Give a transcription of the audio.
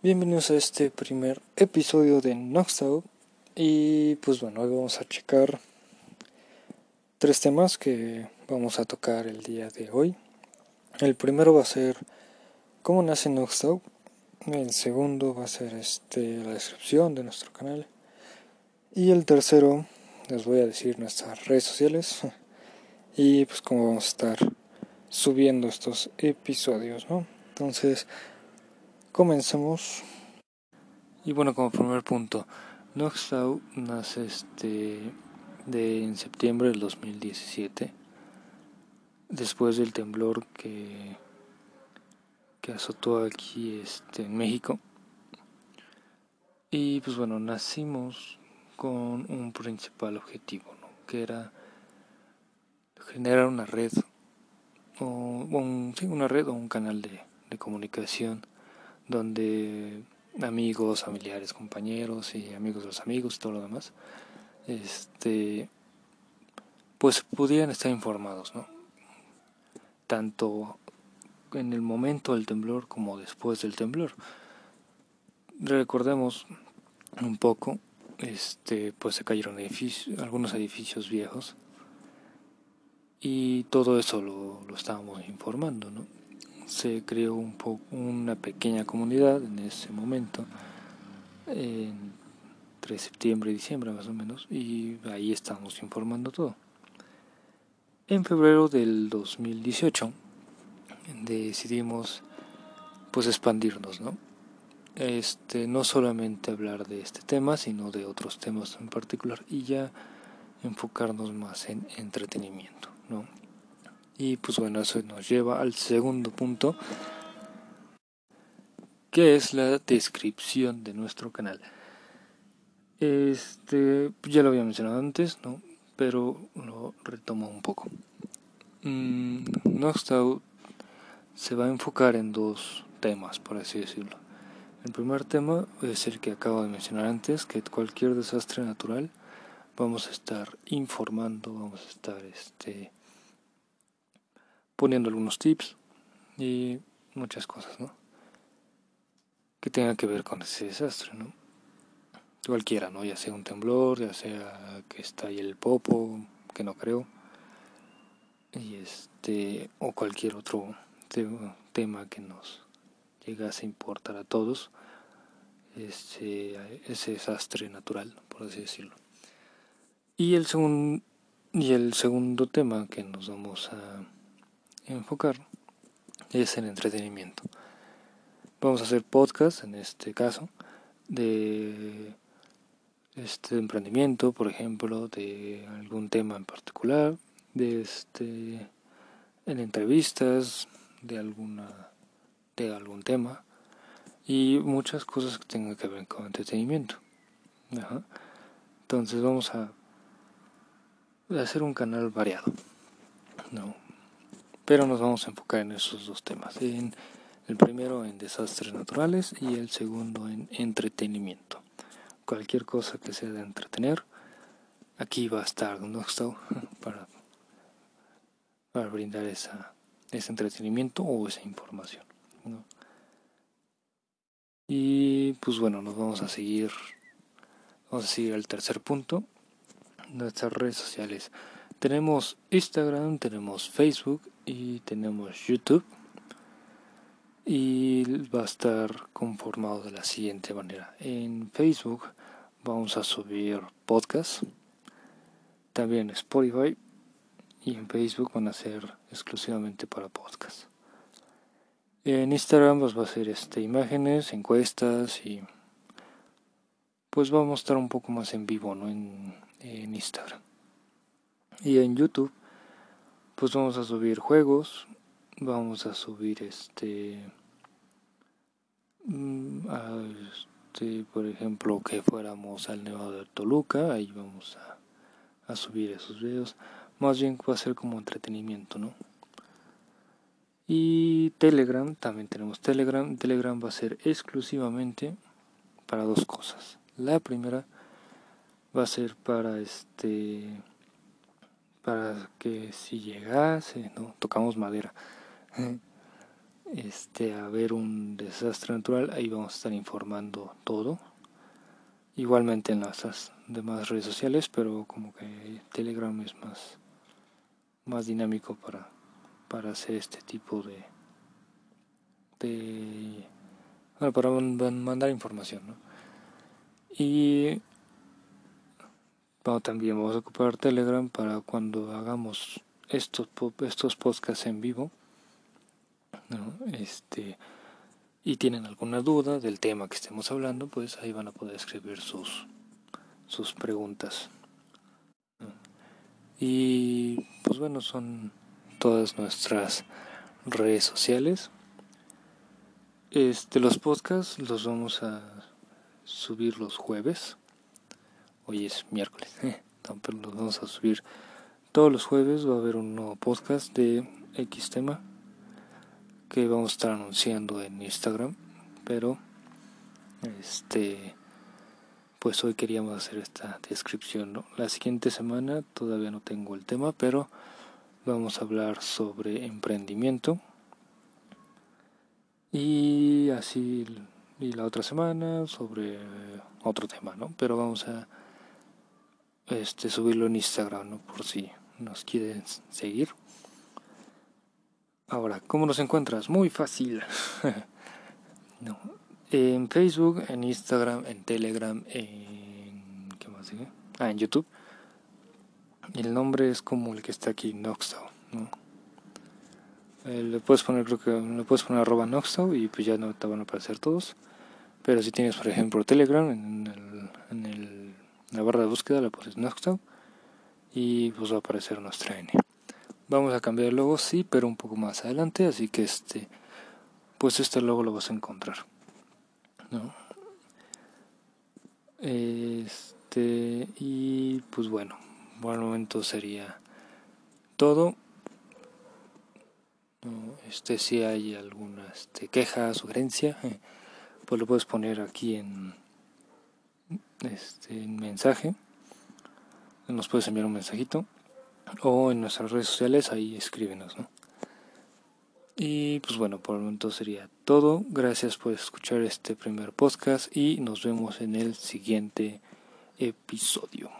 Bienvenidos a este primer episodio de Noxtau y pues bueno, hoy vamos a checar tres temas que vamos a tocar el día de hoy. El primero va a ser cómo nace Noxtau, el segundo va a ser este la descripción de nuestro canal y el tercero les voy a decir nuestras redes sociales y pues cómo vamos a estar subiendo estos episodios, ¿no? Entonces, Comencemos. Y bueno, como primer punto, Noxtau nace este de en septiembre del 2017, después del temblor que que azotó aquí este en México. Y pues bueno, nacimos con un principal objetivo, que era generar una red o un, sí, una red o un canal de, de comunicación donde amigos, familiares, compañeros y amigos de los amigos todo lo demás, este, pues pudieran estar informados, ¿no? Tanto en el momento del temblor como después del temblor. Recordemos un poco, este, pues se cayeron edificios, algunos edificios viejos y todo eso lo, lo estábamos informando, ¿no? Se creó un poco una pequeña comunidad en ese momento entre septiembre y diciembre más o menos y ahí estamos informando todo. En febrero del 2018 decidimos pues expandirnos no este no solamente hablar de este tema sino de otros temas en particular y ya enfocarnos más en entretenimiento no y pues bueno, eso nos lleva al segundo punto, que es la descripción de nuestro canal. Este, ya lo había mencionado antes, ¿no? Pero lo retomo un poco. Mm, se va a enfocar en dos temas, por así decirlo. El primer tema es el que acabo de mencionar antes, que cualquier desastre natural vamos a estar informando, vamos a estar este poniendo algunos tips y muchas cosas, ¿no? Que tengan que ver con ese desastre, ¿no? Cualquiera, ¿no? Ya sea un temblor, ya sea que está ahí el popo, que no creo, y este, o cualquier otro tema que nos llegase a importar a todos, ese, ese desastre natural, por así decirlo. Y el, segundo y el segundo tema que nos vamos a enfocar es el entretenimiento. Vamos a hacer podcast en este caso de este emprendimiento, por ejemplo, de algún tema en particular, de este en entrevistas de alguna de algún tema y muchas cosas que tengan que ver con entretenimiento. Entonces vamos a hacer un canal variado. No, pero nos vamos a enfocar en esos dos temas. En el primero en desastres naturales y el segundo en entretenimiento. Cualquier cosa que sea de entretener, aquí va a estar Noxtau para, para brindar esa, ese entretenimiento o esa información. Y pues bueno, nos vamos a seguir, vamos a seguir al tercer punto, nuestras redes sociales. Tenemos Instagram, tenemos Facebook y tenemos YouTube. Y va a estar conformado de la siguiente manera. En Facebook vamos a subir podcasts, también Spotify y en Facebook van a ser exclusivamente para podcasts. En Instagram pues va a ser este imágenes, encuestas y pues vamos a estar un poco más en vivo, ¿no? En Instagram. Y en YouTube, pues vamos a subir juegos, vamos a subir este, mm, este por ejemplo, que fuéramos al Nevado de Toluca, ahí vamos a, a subir esos videos. Más bien va a ser como entretenimiento, ¿no? Y Telegram, también tenemos Telegram. Telegram va a ser exclusivamente para dos cosas. La primera va a ser para este para que si llegase, no, tocamos madera, este a ver un desastre natural, ahí vamos a estar informando todo. Igualmente en las demás redes sociales, pero como que Telegram es más más dinámico para para hacer este tipo de de para mandar información, ¿no? Y bueno, también vamos a ocupar Telegram para cuando hagamos estos estos podcasts en vivo este, y tienen alguna duda del tema que estemos hablando, pues ahí van a poder escribir sus, sus preguntas. Y pues bueno, son todas nuestras redes sociales. Este, los podcasts los vamos a subir los jueves. Hoy es miércoles, pero los vamos a subir todos los jueves. Va a haber un nuevo podcast de X tema que vamos a estar anunciando en Instagram, pero este pues hoy queríamos hacer esta descripción, ¿no? La siguiente semana todavía no tengo el tema, pero vamos a hablar sobre emprendimiento. Y así y la otra semana sobre otro tema, ¿no? Pero vamos a este subirlo en Instagram, ¿no? Por si nos quieren seguir. Ahora, ¿cómo nos encuentras? Muy fácil. no. En Facebook, en Instagram, en Telegram, en... ¿Qué más sigue? Ah, en YouTube. El nombre es como el que está aquí, Noxtow, ¿no? Eh, le puedes poner, creo que le puedes poner arroba Noxtow y pues ya no te van a aparecer todos. Pero si tienes, por ejemplo, Telegram, en, el, en el, la barra de búsqueda le pones Noxtow y pues va a aparecer nuestra N. Vamos a cambiar el logo, sí, pero un poco más adelante, así que este, pues este logo lo vas a encontrar. ¿no? Este, y pues bueno, por el momento sería todo. Este, si hay alguna este, queja, sugerencia, pues lo puedes poner aquí en este en mensaje. Nos puedes enviar un mensajito o en nuestras redes sociales, ahí escríbenos, ¿no? Y pues bueno, por el momento sería todo. Gracias por escuchar este primer podcast y nos vemos en el siguiente episodio.